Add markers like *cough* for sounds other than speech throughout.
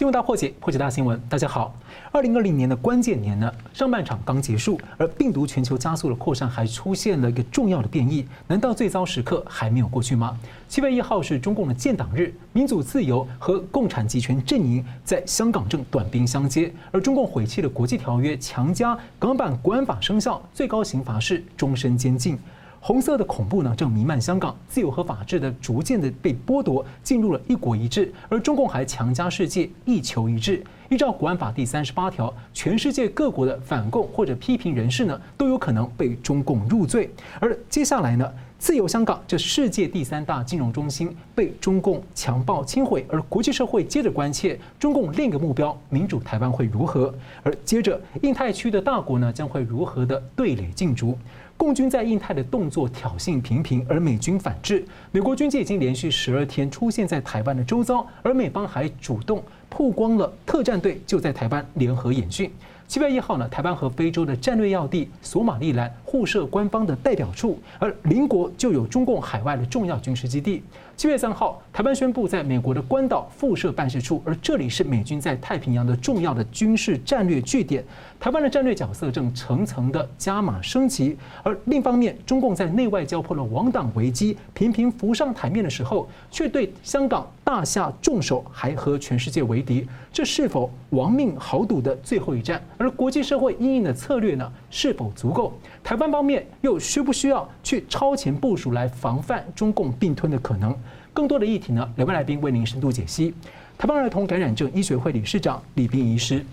新闻大破解，破解大新闻。大家好，二零二零年的关键年呢，上半场刚结束，而病毒全球加速的扩散还出现了一个重要的变异。难道最糟时刻还没有过去吗？七月一号是中共的建党日，民主自由和共产集权阵营在香港正短兵相接，而中共毁弃了国际条约，强加港版国安法生效，最高刑罚是终身监禁。红色的恐怖呢，正弥漫香港，自由和法治的逐渐的被剥夺，进入了一国一制，而中共还强加世界一球一制。依照国安法第三十八条，全世界各国的反共或者批评人士呢，都有可能被中共入罪。而接下来呢，自由香港这世界第三大金融中心被中共强暴侵毁，而国际社会接着关切中共另一个目标——民主台湾会如何？而接着印太区的大国呢，将会如何的对垒竞逐？共军在印太的动作挑衅频频，而美军反制。美国军舰已经连续十二天出现在台湾的周遭，而美方还主动曝光了特战队就在台湾联合演训。七月一号呢，台湾和非洲的战略要地索马利兰互设官方的代表处，而邻国就有中共海外的重要军事基地。七月三号，台湾宣布在美国的关岛附设办事处，而这里是美军在太平洋的重要的军事战略据点。台湾的战略角色正层层的加码升级。而另一方面，中共在内外交迫的亡党危机频频浮上台面的时候，却对香港大下重手，还和全世界为敌，这是否亡命豪赌的最后一战？而国际社会应应的策略呢，是否足够？台湾方面又需不需要去超前部署来防范中共并吞的可能？更多的议题呢，两位来宾为您深度解析。台湾儿童感染症医学会理事长李斌医师，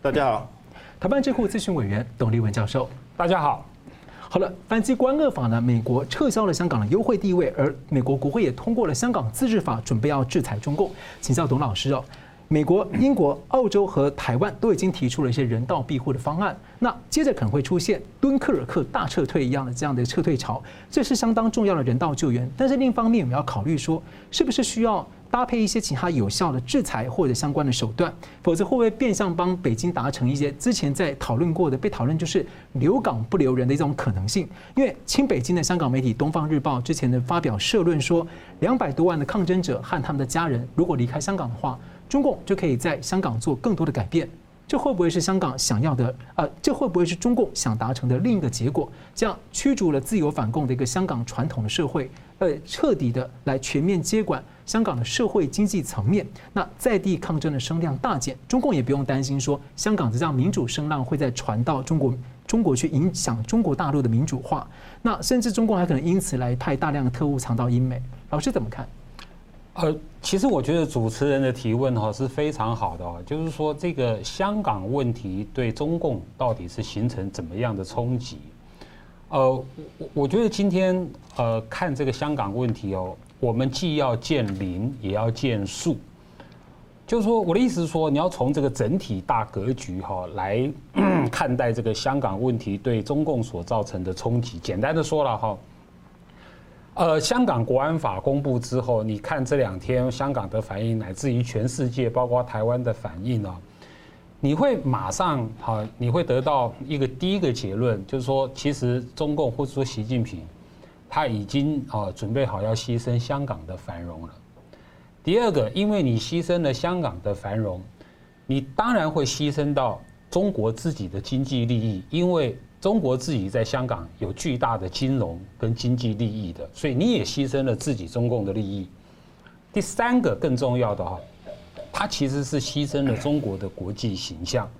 大家好；台湾智库咨询委员董立文教授，大家好。好了，反击国安恶法呢，美国撤销了香港的优惠地位，而美国国会也通过了香港自治法，准备要制裁中共。请教董老师哦。美国、英国、澳洲和台湾都已经提出了一些人道庇护的方案，那接着可能会出现敦刻尔克大撤退一样的这样的撤退潮，这是相当重要的人道救援。但是另一方面，我们要考虑说，是不是需要搭配一些其他有效的制裁或者相关的手段，否则会不会变相帮北京达成一些之前在讨论过的被讨论就是留港不留人的一种可能性？因为亲北京的香港媒体《东方日报》之前的发表社论说，两百多万的抗争者和他们的家人如果离开香港的话。中共就可以在香港做更多的改变，这会不会是香港想要的？呃，这会不会是中共想达成的另一个结果？这样驱逐了自由反共的一个香港传统的社会，呃，彻底的来全面接管香港的社会经济层面，那在地抗争的声量大减，中共也不用担心说香港的这样民主声浪会再传到中国，中国去影响中国大陆的民主化。那甚至中共还可能因此来派大量的特务藏到英美。老师怎么看？呃，其实我觉得主持人的提问哈是非常好的哦，就是说这个香港问题对中共到底是形成怎么样的冲击？呃，我我觉得今天呃看这个香港问题哦，我们既要建林也要建树，就是说我的意思是说，你要从这个整体大格局哈来 *coughs* 看待这个香港问题对中共所造成的冲击。简单的说了哈。呃，香港国安法公布之后，你看这两天香港的反应，乃至于全世界，包括台湾的反应呢，你会马上好，你会得到一个第一个结论，就是说，其实中共或者说习近平，他已经啊准备好要牺牲香港的繁荣了。第二个，因为你牺牲了香港的繁荣，你当然会牺牲到中国自己的经济利益，因为。中国自己在香港有巨大的金融跟经济利益的，所以你也牺牲了自己中共的利益。第三个更重要的哈，它其实是牺牲了中国的国际形象。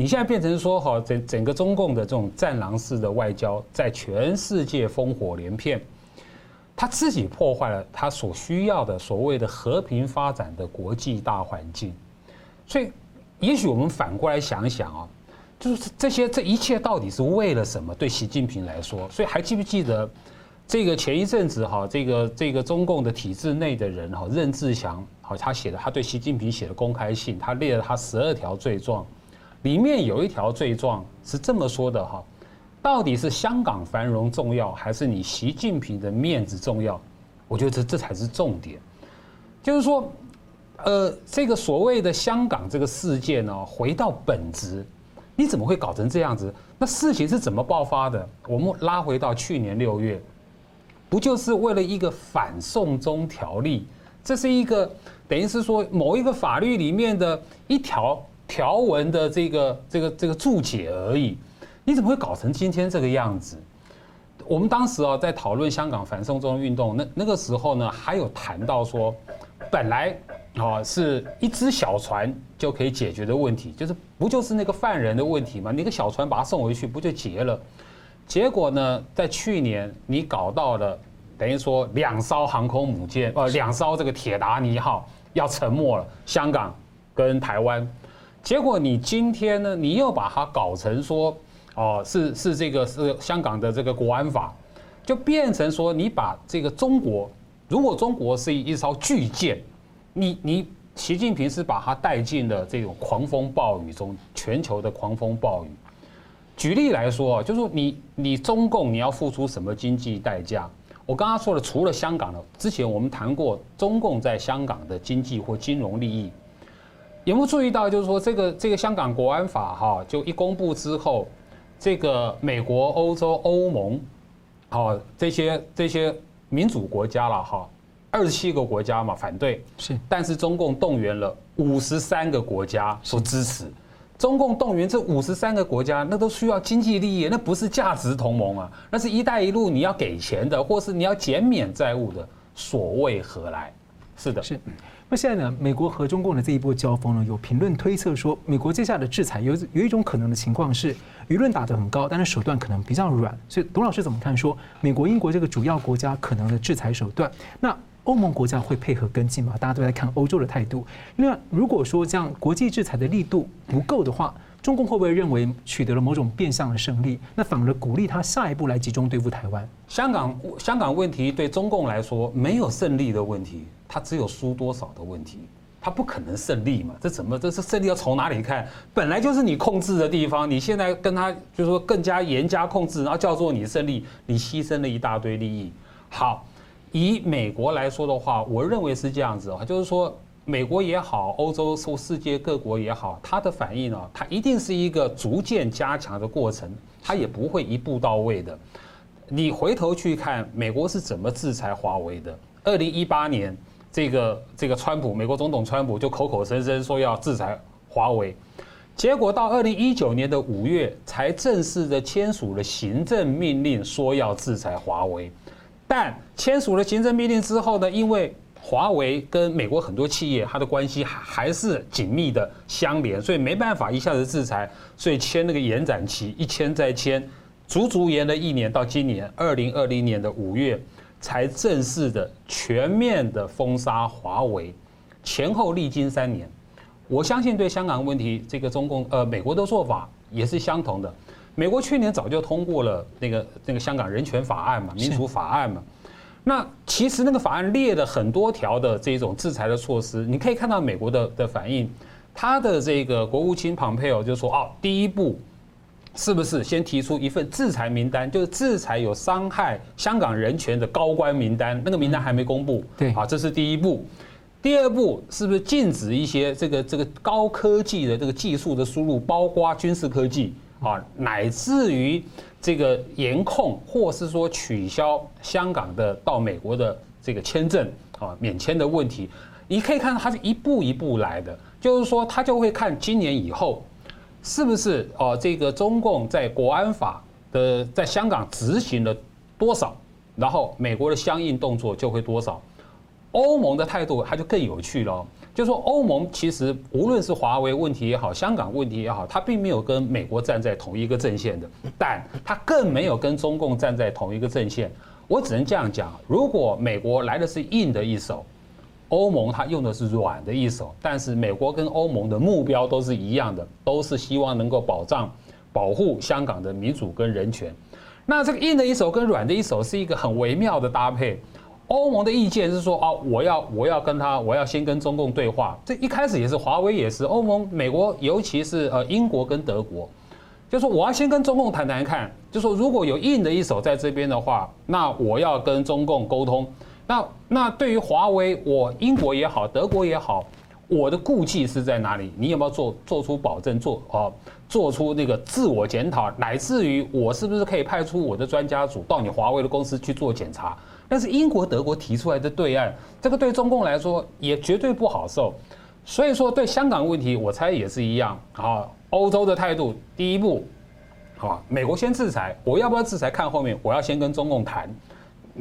你现在变成说哈，整整个中共的这种战狼式的外交，在全世界烽火连片，他自己破坏了他所需要的所谓的和平发展的国际大环境。所以，也许我们反过来想一想啊。就是这些，这一切到底是为了什么？对习近平来说，所以还记不记得这个前一阵子哈，这个这个中共的体制内的人哈，任志强好，他写的他对习近平写的公开信，他列了他十二条罪状，里面有一条罪状是这么说的哈，到底是香港繁荣重要，还是你习近平的面子重要？我觉得这这才是重点，就是说，呃，这个所谓的香港这个事件呢，回到本质。你怎么会搞成这样子？那事情是怎么爆发的？我们拉回到去年六月，不就是为了一个反送中条例？这是一个等于是说某一个法律里面的一条条文的这个这个这个注解而已，你怎么会搞成今天这个样子？我们当时啊在讨论香港反送中运动，那那个时候呢还有谈到说，本来啊是一只小船就可以解决的问题，就是不就是那个犯人的问题吗？你个小船把他送回去不就结了？结果呢，在去年你搞到了，等于说两艘航空母舰，呃，两艘这个铁达尼号要沉没了，香港跟台湾。结果你今天呢，你又把它搞成说。哦，是是这个是香港的这个国安法，就变成说你把这个中国，如果中国是一艘巨舰，你你习近平是把它带进了这种狂风暴雨中，全球的狂风暴雨。举例来说，就是说你你中共你要付出什么经济代价？我刚刚说了，除了香港的，之前我们谈过中共在香港的经济或金融利益，有没有注意到？就是说这个这个香港国安法哈，就一公布之后。这个美国、欧洲、欧盟，好，这些这些民主国家了哈，二十七个国家嘛反对，是，但是中共动员了五十三个国家所支持，中共动员这五十三个国家，那都需要经济利益，那不是价值同盟啊，那是一带一路你要给钱的，或是你要减免债务的，所谓何来？是的，是。那现在呢？美国和中共的这一波交锋呢，有评论推测说，美国接下来的制裁有有一种可能的情况是，舆论打得很高，但是手段可能比较软。所以董老师怎么看？说美国、英国这个主要国家可能的制裁手段，那欧盟国家会配合跟进吗？大家都在看欧洲的态度。另外，如果说这样国际制裁的力度不够的话，中共会不会认为取得了某种变相的胜利？那反而鼓励他下一步来集中对付台湾？香港香港问题对中共来说没有胜利的问题。他只有输多少的问题，他不可能胜利嘛？这怎么？这是胜利要从哪里看？本来就是你控制的地方，你现在跟他就是说更加严加控制，然后叫做你胜利，你牺牲了一大堆利益。好，以美国来说的话，我认为是这样子啊，就是说美国也好，欧洲或世界各国也好，它的反应呢，它一定是一个逐渐加强的过程，它也不会一步到位的。你回头去看美国是怎么制裁华为的？二零一八年。这个这个川普，美国总统川普就口口声声说要制裁华为，结果到二零一九年的五月才正式的签署了行政命令，说要制裁华为。但签署了行政命令之后呢，因为华为跟美国很多企业它的关系还还是紧密的相连，所以没办法一下子制裁，所以签那个延展期，一签再签，足足延了一年，到今年二零二零年的五月。才正式的全面的封杀华为，前后历经三年，我相信对香港问题，这个中共呃美国的做法也是相同的。美国去年早就通过了那个那个香港人权法案嘛，民主法案嘛。那其实那个法案列了很多条的这种制裁的措施，你可以看到美国的的反应，他的这个国务卿蓬佩奥就说哦，第一步。是不是先提出一份制裁名单？就是制裁有伤害香港人权的高官名单，那个名单还没公布。对，好，这是第一步。第二步是不是禁止一些这个这个高科技的这个技术的输入，包括军事科技啊，乃至于这个严控或是说取消香港的到美国的这个签证啊免签的问题？你可以看到它是一步一步来的，就是说他就会看今年以后。是不是哦？这个中共在国安法的在香港执行了多少，然后美国的相应动作就会多少。欧盟的态度它就更有趣了，就说欧盟其实无论是华为问题也好，香港问题也好，它并没有跟美国站在同一个阵线的，但它更没有跟中共站在同一个阵线。我只能这样讲：如果美国来的是硬的一手。欧盟它用的是软的一手，但是美国跟欧盟的目标都是一样的，都是希望能够保障、保护香港的民主跟人权。那这个硬的一手跟软的一手是一个很微妙的搭配。欧盟的意见是说啊，我要我要跟他，我要先跟中共对话。这一开始也是华为也是欧盟、美国，尤其是呃英国跟德国，就说我要先跟中共谈谈看，就说如果有硬的一手在这边的话，那我要跟中共沟通。那那对于华为，我英国也好，德国也好，我的顾忌是在哪里？你有没有做做出保证，做啊，做出那个自我检讨，乃至于我是不是可以派出我的专家组到你华为的公司去做检查？但是英国、德国提出来的对岸，这个对中共来说也绝对不好受。所以说，对香港问题，我猜也是一样啊。欧洲的态度，第一步，啊，美国先制裁，我要不要制裁？看后面，我要先跟中共谈，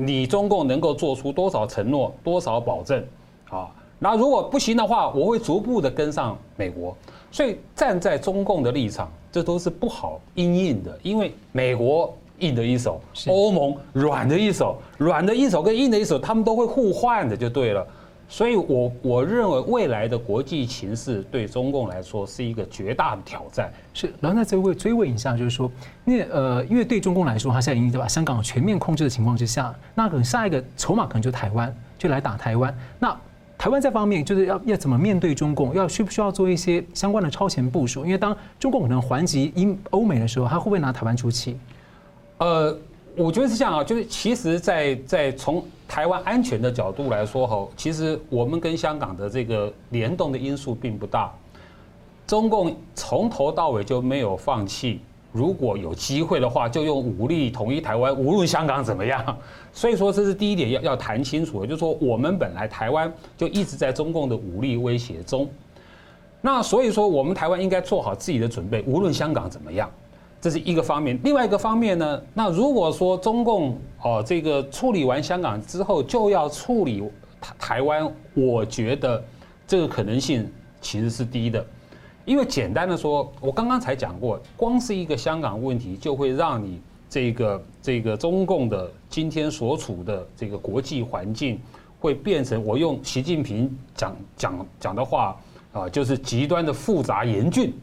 你中共能够做出多少承诺、多少保证啊？那如果不行的话，我会逐步的跟上美国。所以站在中共的立场，这都是不好因应的，因为美国硬的一手，欧盟软的一手，软的一手跟硬的一手，他们都会互换的，就对了。所以我我认为未来的国际形势对中共来说是一个绝大的挑战。是，然后再追问追问一下，就是说，那呃，因为对中共来说，他现在已经在把香港全面控制的情况之下，那可能下一个筹码可能就台湾，就来打台湾。那台湾这方面就是要要怎么面对中共，要需不需要做一些相关的超前部署？因为当中共可能还击英欧美的时候，他会不会拿台湾出气？呃。我觉得是这样啊，就是其实在，在从台湾安全的角度来说，哈，其实我们跟香港的这个联动的因素并不大。中共从头到尾就没有放弃，如果有机会的话，就用武力统一台湾，无论香港怎么样。所以说，这是第一点要要谈清楚的，就是说我们本来台湾就一直在中共的武力威胁中，那所以说我们台湾应该做好自己的准备，无论香港怎么样。这是一个方面，另外一个方面呢，那如果说中共哦这个处理完香港之后就要处理台台湾，我觉得这个可能性其实是低的，因为简单的说，我刚刚才讲过，光是一个香港问题就会让你这个这个中共的今天所处的这个国际环境会变成我用习近平讲讲讲的话啊，就是极端的复杂严峻。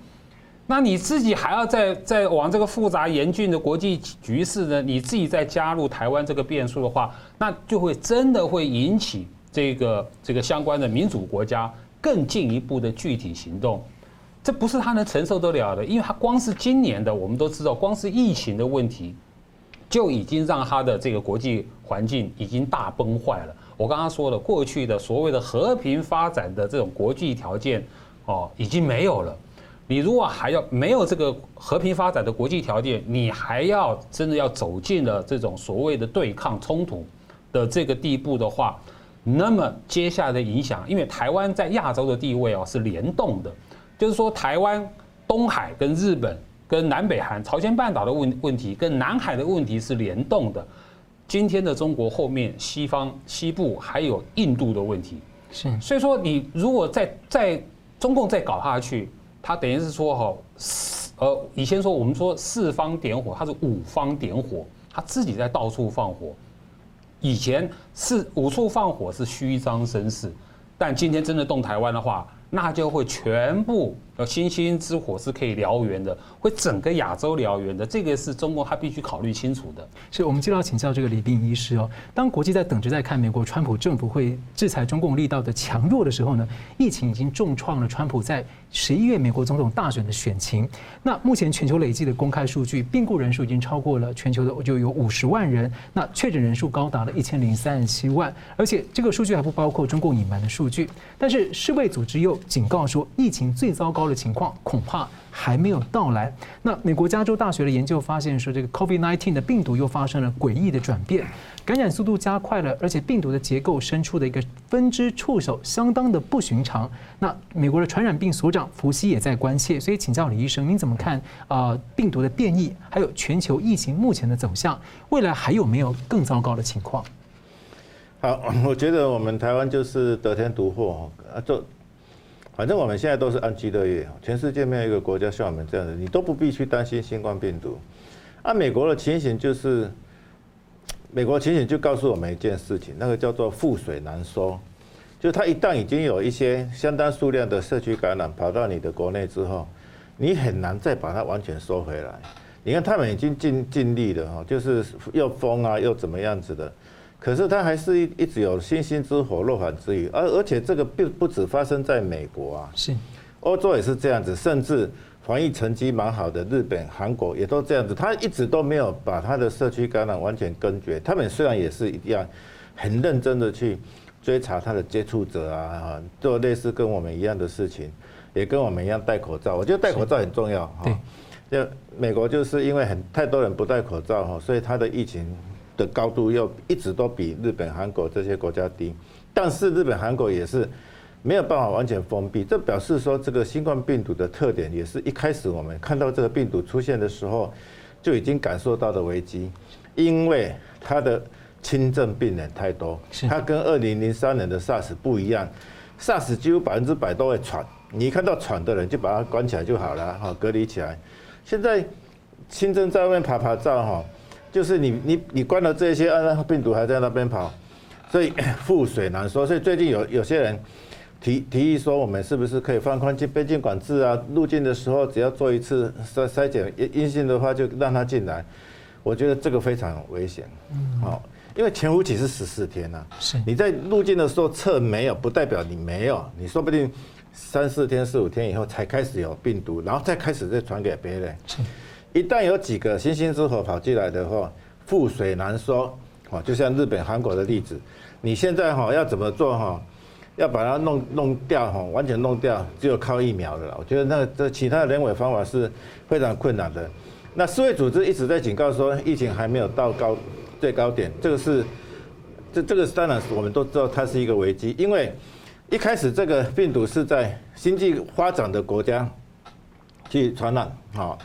那你自己还要再再往这个复杂严峻的国际局势呢？你自己再加入台湾这个变数的话，那就会真的会引起这个这个相关的民主国家更进一步的具体行动，这不是他能承受得了的，因为他光是今年的我们都知道，光是疫情的问题就已经让他的这个国际环境已经大崩坏了。我刚刚说了，过去的所谓的和平发展的这种国际条件哦，已经没有了。你如果还要没有这个和平发展的国际条件，你还要真的要走进了这种所谓的对抗冲突的这个地步的话，那么接下来的影响，因为台湾在亚洲的地位哦是联动的，就是说台湾东海跟日本跟南北韩朝鲜半岛的问问题跟南海的问题是联动的。今天的中国后面西方西部还有印度的问题，是，所以说你如果在在中共再搞下去。他等于是说哈，呃，以前说我们说四方点火，他是五方点火，他自己在到处放火。以前是五处放火是虚张声势，但今天真的动台湾的话，那就会全部。呃，星星之火是可以燎原的，会整个亚洲燎原的，这个是中国他必须考虑清楚的。是我们就要请教这个李斌医师哦。当国际在等着在看美国川普政府会制裁中共力道的强弱的时候呢，疫情已经重创了川普在十一月美国总统大选的选情。那目前全球累计的公开数据，病故人数已经超过了全球的就有五十万人，那确诊人数高达了一千零三十七万，而且这个数据还不包括中共隐瞒的数据。但是世卫组织又警告说，疫情最糟糕的情况恐怕还没有到来。那美国加州大学的研究发现说，这个 COVID-19 的病毒又发生了诡异的转变，感染速度加快了，而且病毒的结构伸出的一个分支触手相当的不寻常。那美国的传染病所长福西也在关切，所以请教李医生，您怎么看啊？病毒的变异，还有全球疫情目前的走向，未来还有没有更糟糕的情况？好，我觉得我们台湾就是得天独厚啊，就。反正我们现在都是安居乐业，全世界没有一个国家像我们这样的，你都不必去担心新冠病毒。按美国的情形就是，美国情形就告诉我们一件事情，那个叫做覆水难收，就它一旦已经有一些相当数量的社区感染跑到你的国内之后，你很难再把它完全收回来。你看他们已经尽尽力了哈，就是又封啊又怎么样子的。可是它还是一一直有星星之火，漏网之鱼，而而且这个并不只发生在美国啊，是，欧洲也是这样子，甚至防疫成绩蛮好的日本、韩国也都这样子，他一直都没有把他的社区感染完全根绝。他们虽然也是一样很认真的去追查他的接触者啊，做类似跟我们一样的事情，也跟我们一样戴口罩。我觉得戴口罩很重要哈。就美国就是因为很太多人不戴口罩哈，所以他的疫情。的高度又一直都比日本、韩国这些国家低，但是日本、韩国也是没有办法完全封闭，这表示说这个新冠病毒的特点也是一开始我们看到这个病毒出现的时候就已经感受到的危机，因为它的轻症病人太多，它跟二零零三年的 SARS 不一样，SARS 几乎百分之百都会喘，你一看到喘的人就把它关起来就好了，哈，隔离起来。现在轻症在外面爬爬照，哈。就是你你你关了这些，啊，病毒还在那边跑，所以 *coughs* 覆水难收。所以最近有有些人提提议说，我们是不是可以放宽进边境管制啊？入境的时候只要做一次筛筛检，阴性的话就让他进来。我觉得这个非常危险。好，因为潜伏期是十四天呐。是。你在入境的时候测没有，不代表你没有，你说不定三四天、四五天以后才开始有病毒，然后再开始再传给别人。是。一旦有几个星星之火跑进来的话，覆水难收。哦，就像日本、韩国的例子，你现在哈要怎么做哈？要把它弄弄掉哈，完全弄掉，只有靠疫苗的了。我觉得那这其他的人为方法是非常困难的。那世卫组织一直在警告说，疫情还没有到高最高点，这个是这这个当然我们都知道它是一个危机，因为一开始这个病毒是在经济发展的国家去传染，哈。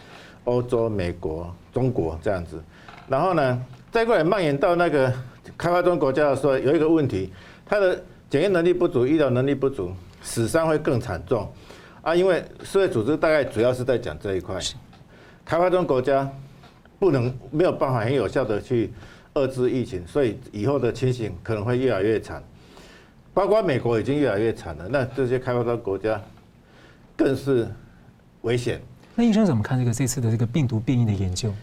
欧洲、美国、中国这样子，然后呢，再过来蔓延到那个开发中国家的时候，有一个问题，它的检验能力不足，医疗能力不足，死伤会更惨重啊！因为世卫组织大概主要是在讲这一块，开发中国家不能没有办法很有效的去遏制疫情，所以以后的情形可能会越来越惨，包括美国已经越来越惨了，那这些开发中国家更是危险。那医生怎么看这个这次的这个病毒变异的研究？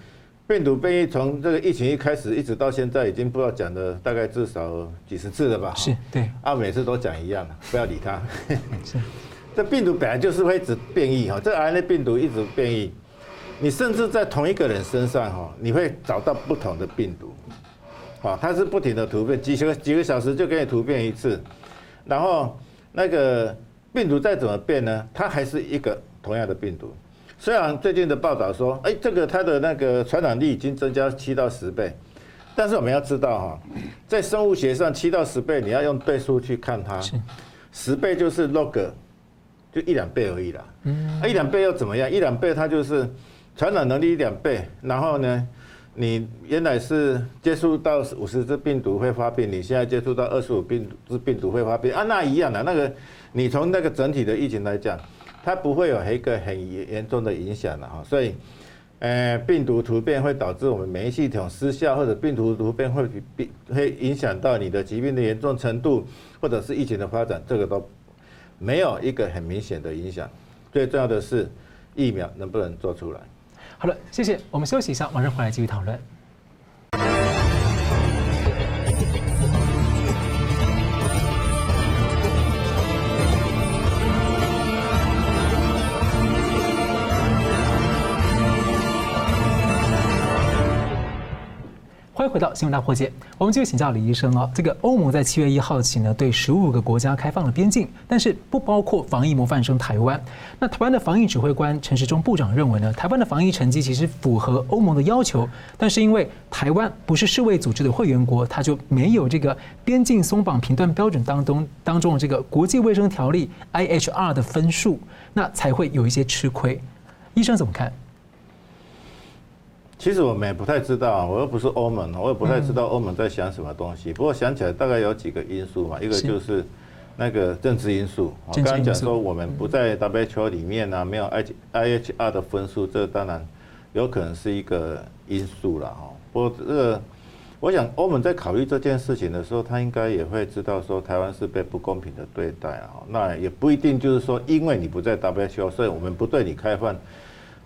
病毒变异从这个疫情一开始一直到现在，已经不知道讲了大概至少几十次了吧？是对啊，每次都讲一样的，不要理他。*laughs* 是，*laughs* 这病毒本来就是会一直变异哈，这 RNA 病毒一直变异，你甚至在同一个人身上哈，你会找到不同的病毒，好，它是不停的突变，几个几个小时就给你突变一次，然后那个病毒再怎么变呢，它还是一个同样的病毒。虽然最近的报道说，哎，这个它的那个传染力已经增加七到十倍，但是我们要知道哈，在生物学上，七到十倍你要用倍数去看它，十倍就是 log，就一两倍而已啦。嗯，一两倍又怎么样？一两倍它就是传染能力一两倍，然后呢，你原来是接触到五十只病毒会发病，你现在接触到二十五病只病毒会发病啊，那一样的那个，你从那个整体的疫情来讲。它不会有一个很严重的影响的哈，所以，呃，病毒突变会导致我们免疫系统失效，或者病毒突变会比会影响到你的疾病的严重程度，或者是疫情的发展，这个都没有一个很明显的影响。最重要的是疫苗能不能做出来。好了，谢谢，我们休息一下，马上回来继续讨论。回到新闻大破解，我们继续请教李医生哦。这个欧盟在七月一号起呢，对十五个国家开放了边境，但是不包括防疫模范生台湾。那台湾的防疫指挥官陈时中部长认为呢，台湾的防疫成绩其实符合欧盟的要求，但是因为台湾不是世卫组织的会员国，它就没有这个边境松绑评断标准当中当中的这个国际卫生条例 IHR 的分数，那才会有一些吃亏。医生怎么看？其实我们也不太知道，我又不是欧盟，我也不太知道欧盟在想什么东西。不过想起来大概有几个因素嘛，一个就是那个政治因素。我刚刚讲说我们不在 WHO 里面呢，没有 IHR 的分数，这当然有可能是一个因素了哈。不过这个，我想欧盟在考虑这件事情的时候，他应该也会知道说台湾是被不公平的对待啊。那也不一定就是说，因为你不在 WHO，所以我们不对你开放。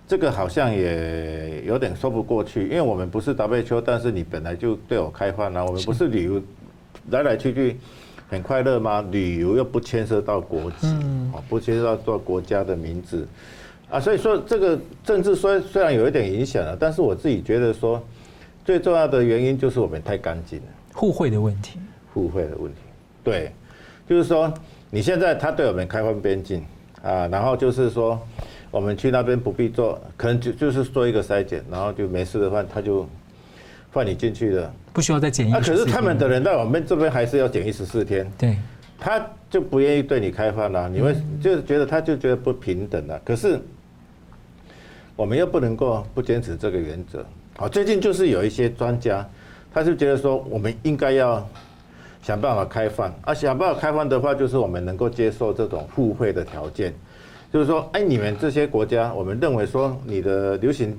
这个好像也有点说不过去，因为我们不是 WHO，但是你本来就对我开放了，我们不是旅游来来去去很快乐吗？旅游又不牵涉到国籍，哦，不牵涉到做国家的名字啊，所以说这个政治虽虽然有一点影响了，但是我自己觉得说最重要的原因就是我们太干净了，互惠的问题，互惠的问题，对，就是说你现在他对我们开放边境啊，然后就是说。我们去那边不必做，可能就就是做一个筛检，然后就没事的话，他就放你进去的，不需要再检疫。那可是他们的人到我们这边还是要检疫十四天。对，他就不愿意对你开放了，你会就是觉得他就觉得不平等了。可是我们又不能够不坚持这个原则。好，最近就是有一些专家，他就觉得说我们应该要想办法开放，啊，想办法开放的话，就是我们能够接受这种互惠的条件，就是说，哎，你们这些国家，我们认为说你的流行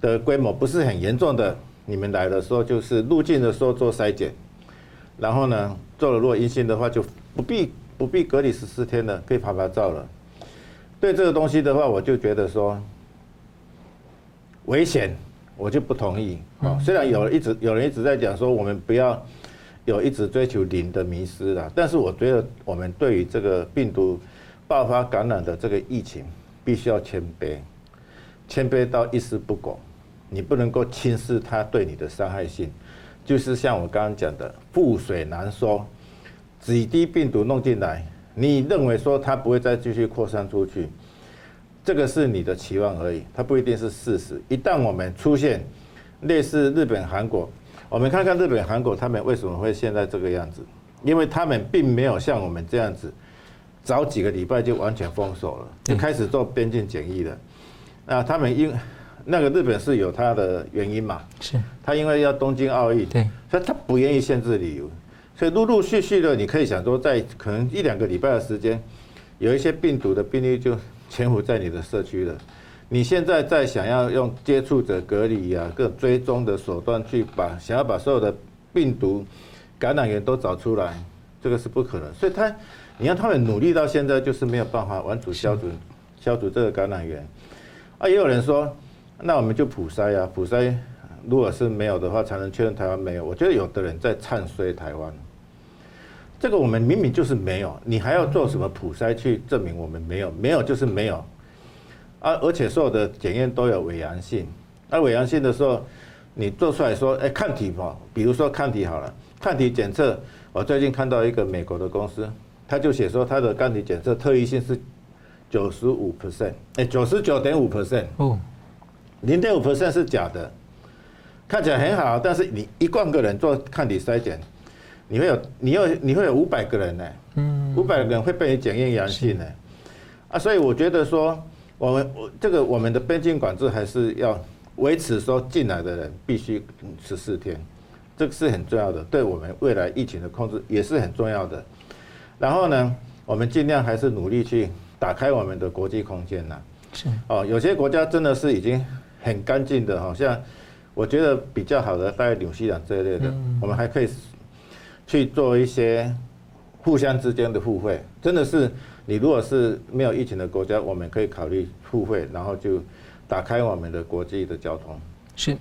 的规模不是很严重的，你们来的时候就是入境的时候做筛检，然后呢，做了如果阴性的话，就不必不必隔离十四天了，可以拍拍照了。对这个东西的话，我就觉得说危险。我就不同意啊！虽然有人一直有人一直在讲说我们不要有一直追求零的迷失了，但是我觉得我们对于这个病毒爆发感染的这个疫情，必须要谦卑，谦卑到一丝不苟。你不能够轻视它对你的伤害性，就是像我刚刚讲的，覆水难收，几滴病毒弄进来，你认为说它不会再继续扩散出去？这个是你的期望而已，它不一定是事实。一旦我们出现类似日本、韩国，我们看看日本、韩国他们为什么会现在这个样子？因为他们并没有像我们这样子，早几个礼拜就完全封锁了，就开始做边境检疫了。那他们因那个日本是有它的原因嘛？是。他因为要东京奥运，对，所以他不愿意限制旅游，所以陆陆续续的，你可以想说，在可能一两个礼拜的时间，有一些病毒的病例就。潜伏在你的社区了，你现在在想要用接触者隔离啊，各种追踪的手段去把想要把所有的病毒感染源都找出来，这个是不可能。所以他，你看他们努力到现在，就是没有办法完全消除消除这个感染源。啊，也有人说，那我们就普筛啊，普筛如果是没有的话，才能确认台湾没有。我觉得有的人在唱衰台湾。这个我们明明就是没有，你还要做什么普筛去证明我们没有？没有就是没有，啊，而且所有的检验都有伪阳性。那伪阳性的时候，你做出来说，哎，抗体嘛，比如说抗体好了，抗体检测，我最近看到一个美国的公司，他就写说他的抗体检测特异性是九十五 percent，哎，九十九点五 percent，哦，零点五 percent 是假的，看起来很好，但是你一万个人做抗体筛检。你会有，你有，你会有五百个人呢，嗯，五百个人会被你检验阳性呢，啊，所以我觉得说，我们我这个我们的边境管制还是要维持说进来的人必须十四天，这个是很重要的，对我们未来疫情的控制也是很重要的。然后呢，我们尽量还是努力去打开我们的国际空间呐，是哦，有些国家真的是已经很干净的，好像我觉得比较好的，大概纽西兰这一类的，我们还可以。去做一些互相之间的互惠，真的是你如果是没有疫情的国家，我们可以考虑互惠，然后就打开我们的国际的交通。是，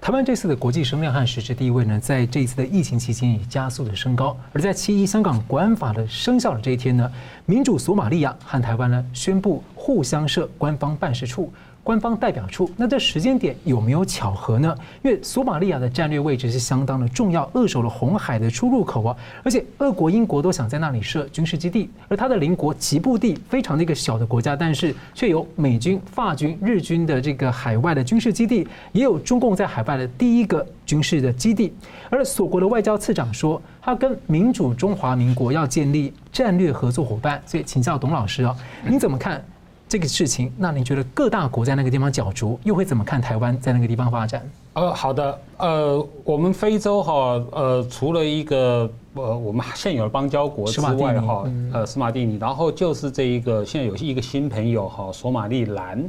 台湾这次的国际声量和实质地位呢，在这一次的疫情期间也加速的升高。而在七一香港国安法的生效的这一天呢，民主索马利亚和台湾呢宣布互相设官方办事处。官方代表处，那这时间点有没有巧合呢？因为索马利亚的战略位置是相当的重要，扼守了红海的出入口啊，而且俄国、英国都想在那里设军事基地，而它的邻国吉布地非常的一个小的国家，但是却有美军、法军、日军的这个海外的军事基地，也有中共在海外的第一个军事的基地。而索国的外交次长说，他跟民主中华民国要建立战略合作伙伴，所以请教董老师啊，您怎么看？这个事情，那你觉得各大国在那个地方角逐，又会怎么看台湾在那个地方发展？呃，好的，呃，我们非洲哈，呃，除了一个呃，我们现有的邦交国之外哈，呃，斯马蒂尼，然后就是这一个现在有一个新朋友哈，索马利兰，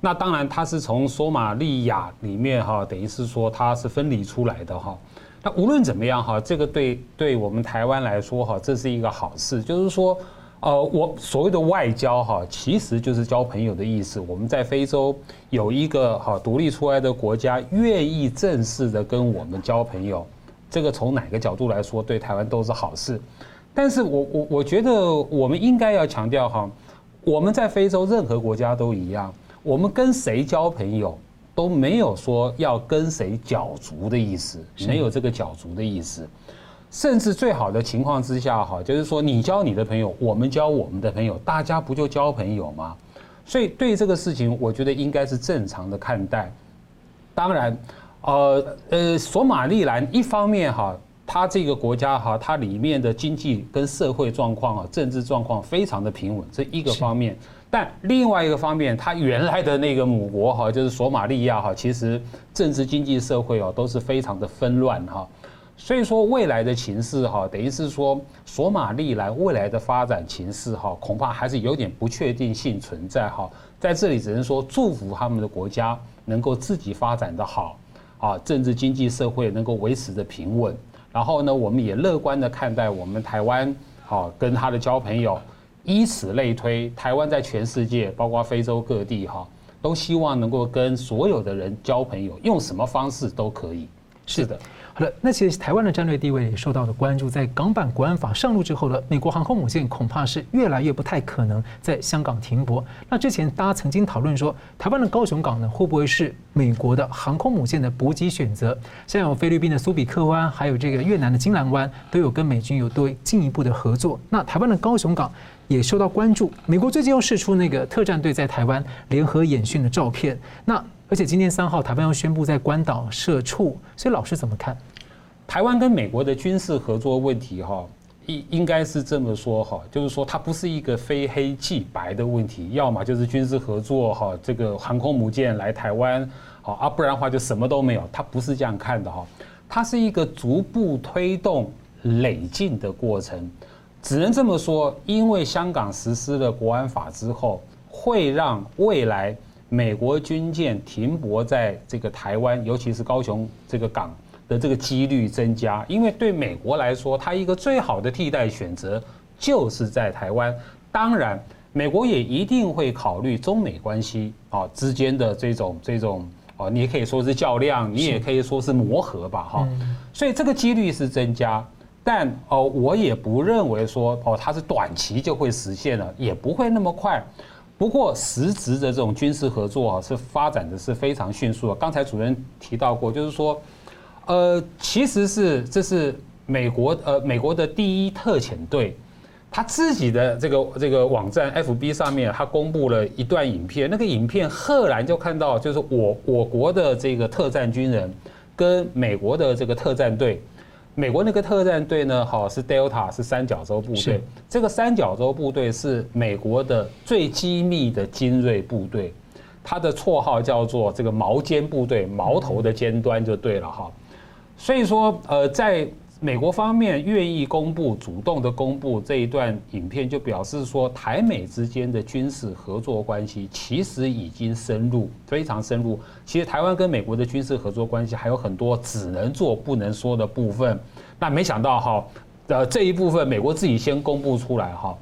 那当然它是从索马利亚里面哈，等于是说它是分离出来的哈。那无论怎么样哈，这个对对我们台湾来说哈，这是一个好事，就是说。呃，我所谓的外交哈，其实就是交朋友的意思。我们在非洲有一个哈独立出来的国家，愿意正式的跟我们交朋友，这个从哪个角度来说，对台湾都是好事。但是我我我觉得我们应该要强调哈，我们在非洲任何国家都一样，我们跟谁交朋友都没有说要跟谁角逐的意思，没有这个角逐的意思。甚至最好的情况之下，哈，就是说你交你的朋友，我们交我们的朋友，大家不就交朋友吗？所以对这个事情，我觉得应该是正常的看待。当然，呃呃，索马利兰一方面哈，它这个国家哈，它里面的经济跟社会状况啊，政治状况非常的平稳，这一个方面。但另外一个方面，它原来的那个母国哈，就是索马利亚哈，其实政治、经济、社会哦都是非常的纷乱哈。所以说未来的情势哈，等于是说索马利兰未来的发展情势哈，恐怕还是有点不确定性存在哈。在这里只能说祝福他们的国家能够自己发展得好。啊，政治、经济、社会能够维持的平稳，然后呢，我们也乐观的看待我们台湾，好跟他的交朋友，以此类推，台湾在全世界，包括非洲各地，哈，都希望能够跟所有的人交朋友，用什么方式都可以。是的。好了，那其实台湾的战略地位也受到了关注。在港版国安法上路之后呢，美国航空母舰恐怕是越来越不太可能在香港停泊。那之前大家曾经讨论说，台湾的高雄港呢，会不会是美国的航空母舰的补给选择？像有菲律宾的苏比克湾，还有这个越南的金兰湾，都有跟美军有多进一步的合作。那台湾的高雄港也受到关注。美国最近又释出那个特战队在台湾联合演训的照片。那而且今天三号，台湾又宣布在关岛设处，所以老师怎么看？台湾跟美国的军事合作问题，哈，应应该是这么说，哈，就是说它不是一个非黑即白的问题，要么就是军事合作，哈，这个航空母舰来台湾，好啊，不然的话就什么都没有，它不是这样看的，哈，它是一个逐步推动累进的过程，只能这么说，因为香港实施了国安法之后，会让未来。美国军舰停泊在这个台湾，尤其是高雄这个港的这个几率增加，因为对美国来说，它一个最好的替代选择就是在台湾。当然，美国也一定会考虑中美关系啊之间的这种这种啊，你也可以说是较量，你也可以说是磨合吧，哈。所以这个几率是增加，但哦，我也不认为说哦，它是短期就会实现了，也不会那么快。不过，实质的这种军事合作啊，是发展的是非常迅速的。刚才主任提到过，就是说，呃，其实是这是美国呃美国的第一特遣队，他自己的这个这个网站 FB 上面，他公布了一段影片。那个影片赫然就看到，就是我我国的这个特战军人跟美国的这个特战队。美国那个特战队呢，好是 Delta 是三角洲部队，这个三角洲部队是美国的最机密的精锐部队，它的绰号叫做这个矛尖部队，矛头的尖端就对了哈，所以说呃在。美国方面愿意公布、主动的公布这一段影片，就表示说台美之间的军事合作关系其实已经深入，非常深入。其实台湾跟美国的军事合作关系还有很多只能做不能说的部分。那没想到哈，呃这一部分美国自己先公布出来哈，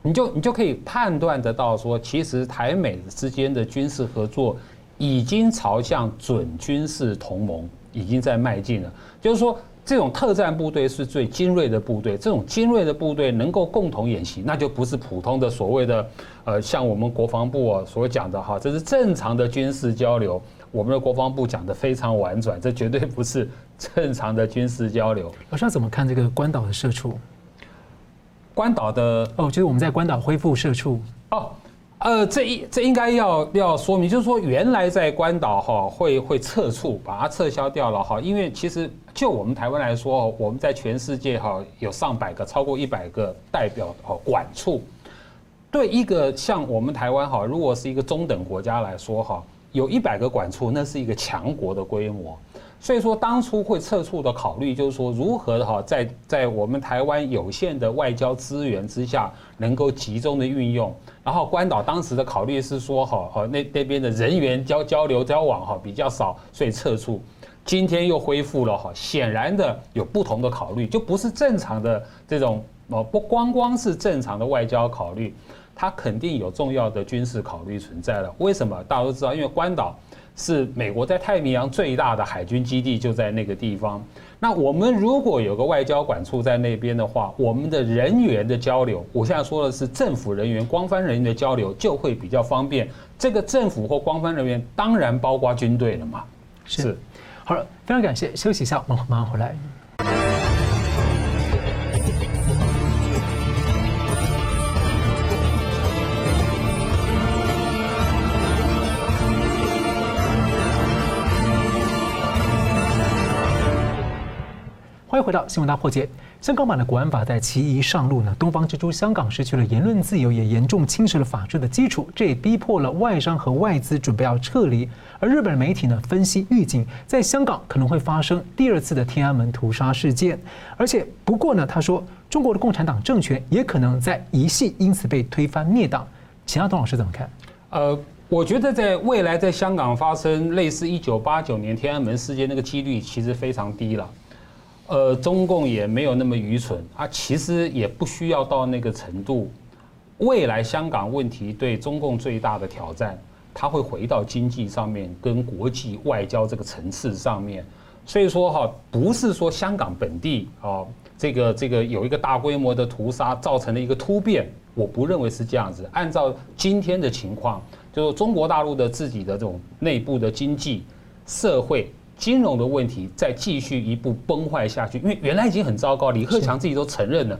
你就你就可以判断得到说，其实台美之间的军事合作已经朝向准军事同盟，已经在迈进了。就是说。这种特战部队是最精锐的部队，这种精锐的部队能够共同演习，那就不是普通的所谓的，呃，像我们国防部所讲的哈，这是正常的军事交流。我们的国防部讲的非常婉转，这绝对不是正常的军事交流。老师要怎么看这个关岛的社畜？关岛的哦，就是我们在关岛恢复社畜哦。呃，这一这应该要要说明，就是说原来在关岛哈会会撤处，把它撤销掉了哈。因为其实就我们台湾来说，我们在全世界哈有上百个，超过一百个代表哈管处。对一个像我们台湾哈，如果是一个中等国家来说哈，有一百个管处，那是一个强国的规模。所以说，当初会撤出的考虑，就是说如何哈，在在我们台湾有限的外交资源之下，能够集中的运用。然后关岛当时的考虑是说，哈，哈那那边的人员交交流交往哈比较少，所以撤出。今天又恢复了哈，显然的有不同的考虑，就不是正常的这种哦，不光光是正常的外交考虑，它肯定有重要的军事考虑存在了。为什么？大家都知道，因为关岛。是美国在太平洋最大的海军基地，就在那个地方。那我们如果有个外交管处在那边的话，我们的人员的交流，我现在说的是政府人员、官方人员的交流就会比较方便。这个政府或官方人员当然包括军队了嘛。是，好了，非常感谢，休息一下，马上马上回来。回到新闻大破解。香港版的国安法在其一上路呢，东方之珠香港失去了言论自由，也严重侵蚀了法治的基础，这也逼迫了外商和外资准备要撤离。而日本的媒体呢，分析预警，在香港可能会发生第二次的天安门屠杀事件。而且不过呢，他说中国的共产党政权也可能在一系因此被推翻灭党。其他董老师怎么看？呃，我觉得在未来在香港发生类似一九八九年天安门事件那个几率其实非常低了。呃，中共也没有那么愚蠢啊，其实也不需要到那个程度。未来香港问题对中共最大的挑战，它会回到经济上面跟国际外交这个层次上面。所以说哈，不是说香港本地啊，这个这个有一个大规模的屠杀造成了一个突变，我不认为是这样子。按照今天的情况，就是中国大陆的自己的这种内部的经济社会。金融的问题再继续一步崩坏下去，因为原来已经很糟糕，李克强自己都承认了，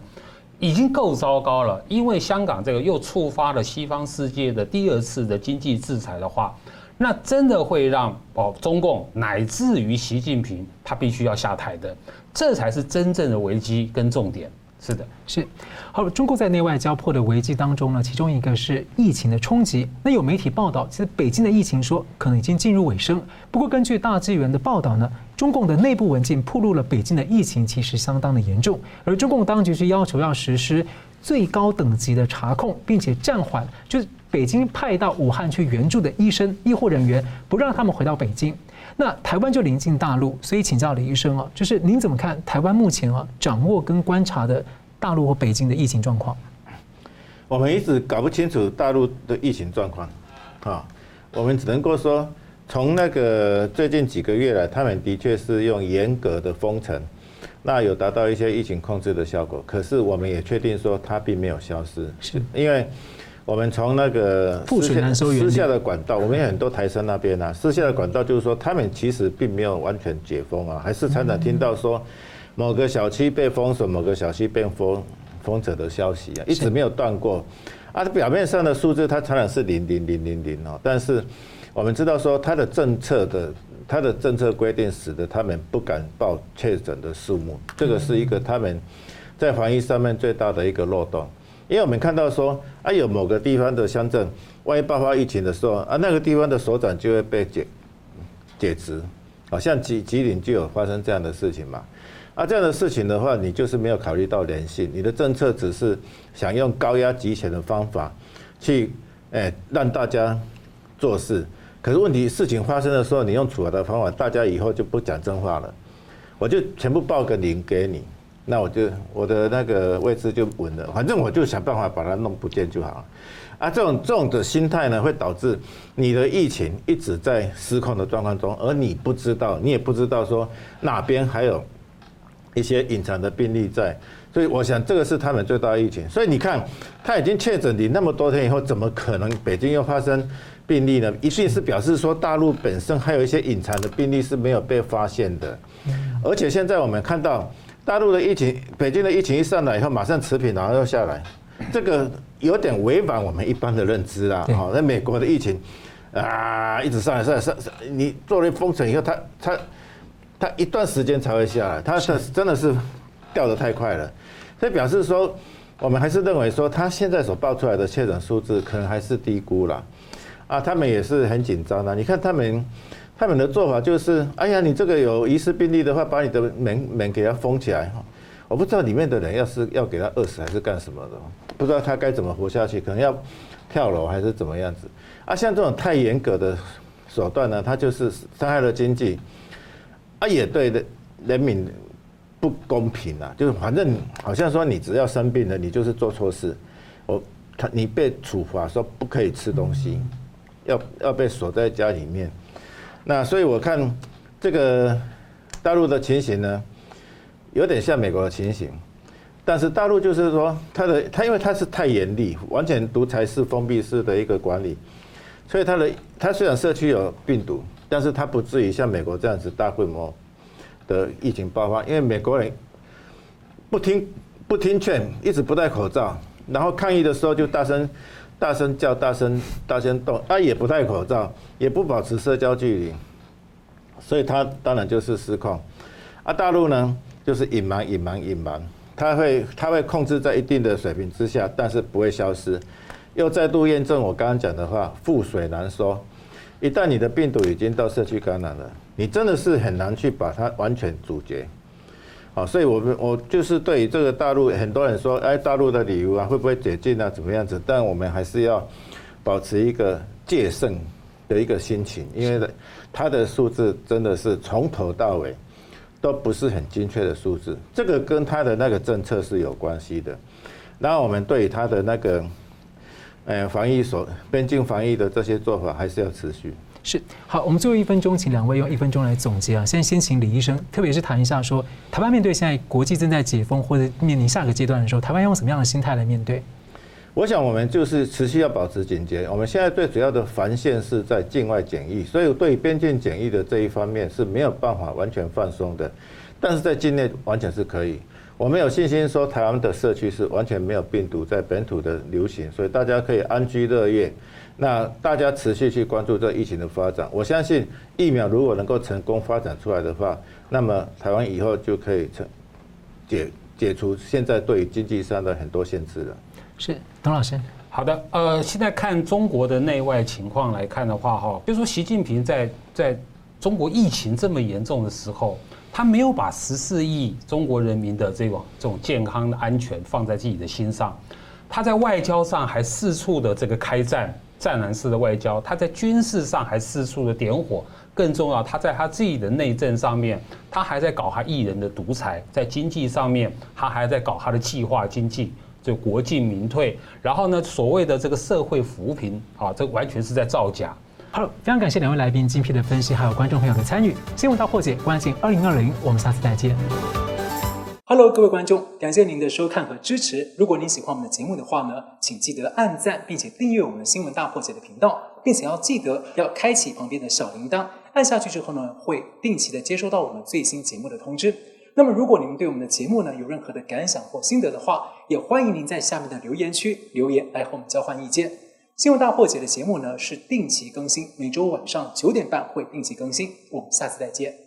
已经够糟糕了。因为香港这个又触发了西方世界的第二次的经济制裁的话，那真的会让哦中共乃至于习近平他必须要下台的，这才是真正的危机跟重点。是的，是好。中共在内外交迫的危机当中呢，其中一个是疫情的冲击。那有媒体报道，其实北京的疫情说可能已经进入尾声。不过，根据大纪元的报道呢，中共的内部文件暴露了北京的疫情其实相当的严重。而中共当局是要求要实施最高等级的查控，并且暂缓，就是北京派到武汉去援助的医生、医护人员，不让他们回到北京。那台湾就临近大陆，所以请教李医生啊，就是您怎么看台湾目前啊掌握跟观察的大陆和北京的疫情状况？我们一直搞不清楚大陆的疫情状况，啊，我们只能够说，从那个最近几个月来，他们的确是用严格的封城，那有达到一些疫情控制的效果。可是我们也确定说，它并没有消失，是因为。我们从那个私下私下的管道，我们有很多台商那边啊，私下的管道就是说，他们其实并没有完全解封啊，还是常常听到说某个小区被封锁，某个小区被封封锁的消息啊，一直没有断过。啊，表面上的数字它常常是零零零零零哦，但是我们知道说，它的政策的它的政策规定使得他们不敢报确诊的数目，这个是一个他们在防疫上面最大的一个漏洞。因为我们看到说，啊，有某个地方的乡镇，万一爆发疫情的时候，啊，那个地方的所长就会被解解职，好像吉吉林就有发生这样的事情嘛。啊，这样的事情的话，你就是没有考虑到人性，你的政策只是想用高压集权的方法去，哎，让大家做事。可是问题，事情发生的时候，你用处罚的方法，大家以后就不讲真话了，我就全部报个零给你。那我就我的那个位置就稳了，反正我就想办法把它弄不见就好了。啊，这种这种的心态呢，会导致你的疫情一直在失控的状况中，而你不知道，你也不知道说哪边还有一些隐藏的病例在。所以我想这个是他们最大的疫情。所以你看，他已经确诊你那么多天以后，怎么可能北京又发生病例呢？一定是表示说大陆本身还有一些隐藏的病例是没有被发现的。而且现在我们看到。大陆的疫情，北京的疫情一上来以后，马上持平，然后又下来，这个有点违反我们一般的认知啦。好，那美国的疫情啊，一直上来上来上，你做了封城以后，它它它一段时间才会下来，它是真的是掉的太快了，所以表示说，我们还是认为说，他现在所报出来的确诊数字可能还是低估了，啊，他们也是很紧张的，你看他们。他们的做法就是，哎呀，你这个有疑似病例的话，把你的门门给它封起来哈。我不知道里面的人要是要给他饿死还是干什么的，不知道他该怎么活下去，可能要跳楼还是怎么样子。啊，像这种太严格的手段呢，它就是伤害了经济，啊，也对的人民不公平啊。就是反正好像说你只要生病了，你就是做错事，我他你被处罚说不可以吃东西，要要被锁在家里面。那所以我看这个大陆的情形呢，有点像美国的情形，但是大陆就是说它的它因为它是太严厉，完全独裁式、封闭式的一个管理，所以它的它虽然社区有病毒，但是它不至于像美国这样子大规模的疫情爆发，因为美国人不听不听劝，一直不戴口罩，然后抗议的时候就大声。大声叫，大声大声动，啊，也不戴口罩，也不保持社交距离，所以他当然就是失控。啊，大陆呢，就是隐瞒、隐瞒、隐瞒，他会他会控制在一定的水平之下，但是不会消失。又再度验证我刚刚讲的话，覆水难收。一旦你的病毒已经到社区感染了，你真的是很难去把它完全阻绝。好，所以我们我就是对于这个大陆，很多人说，哎，大陆的旅游啊，会不会解禁啊，怎么样子？但我们还是要保持一个戒慎的一个心情，因为它的数字真的是从头到尾都不是很精确的数字，这个跟它的那个政策是有关系的。然后我们对于它的那个。呃，防疫所边境防疫的这些做法还是要持续。是，好，我们最后一分钟，请两位用一分钟来总结啊。现在先请李医生，特别是谈一下说，台湾面对现在国际正在解封或者面临下个阶段的时候，台湾用什么样的心态来面对？我想我们就是持续要保持警觉。我们现在最主要的防线是在境外检疫，所以对边境检疫的这一方面是没有办法完全放松的，但是在境内完全是可以。我们有信心说，台湾的社区是完全没有病毒在本土的流行，所以大家可以安居乐业。那大家持续去关注这疫情的发展，我相信疫苗如果能够成功发展出来的话，那么台湾以后就可以成解解除现在对于经济上的很多限制了。是，董老师。好的，呃，现在看中国的内外情况来看的话，哈，比如说习近平在在中国疫情这么严重的时候。他没有把十四亿中国人民的这种这种健康的安全放在自己的心上，他在外交上还四处的这个开战，战狼式的外交；他在军事上还四处的点火。更重要，他在他自己的内政上面，他还在搞他一人的独裁；在经济上面，他还在搞他的计划经济，就国进民退。然后呢，所谓的这个社会扶贫啊，这完全是在造假。好了，非常感谢两位来宾精辟的分析，还有观众朋友的参与。新闻大破解，关键二零二零，我们下次再见。Hello，各位观众，感谢您的收看和支持。如果您喜欢我们的节目的话呢，请记得按赞，并且订阅我们的新闻大破解的频道，并且要记得要开启旁边的小铃铛，按下去之后呢，会定期的接收到我们最新节目的通知。那么，如果你们对我们的节目呢有任何的感想或心得的话，也欢迎您在下面的留言区留言来和我们交换意见。新闻大破解的节目呢是定期更新，每周晚上九点半会定期更新。我们下次再见。